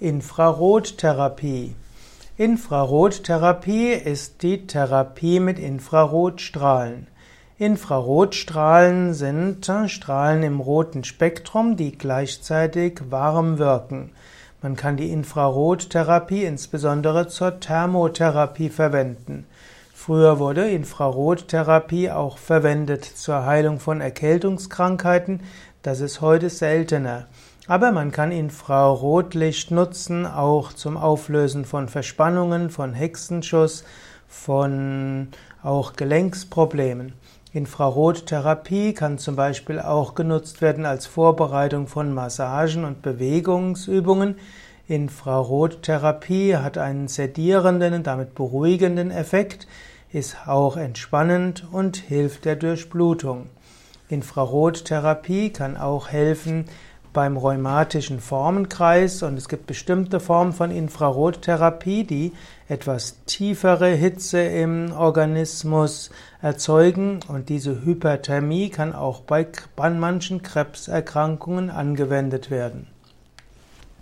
Infrarottherapie. Infrarottherapie ist die Therapie mit Infrarotstrahlen. Infrarotstrahlen sind Strahlen im roten Spektrum, die gleichzeitig warm wirken. Man kann die Infrarottherapie insbesondere zur Thermotherapie verwenden. Früher wurde Infrarottherapie auch verwendet zur Heilung von Erkältungskrankheiten, das ist heute seltener. Aber man kann Infrarotlicht nutzen, auch zum Auflösen von Verspannungen, von Hexenschuss, von auch Gelenksproblemen. Infrarottherapie kann zum Beispiel auch genutzt werden als Vorbereitung von Massagen und Bewegungsübungen. Infrarottherapie hat einen sedierenden und damit beruhigenden Effekt, ist auch entspannend und hilft der Durchblutung. Infrarottherapie kann auch helfen, beim rheumatischen Formenkreis und es gibt bestimmte Formen von Infrarottherapie, die etwas tiefere Hitze im Organismus erzeugen und diese Hyperthermie kann auch bei manchen Krebserkrankungen angewendet werden.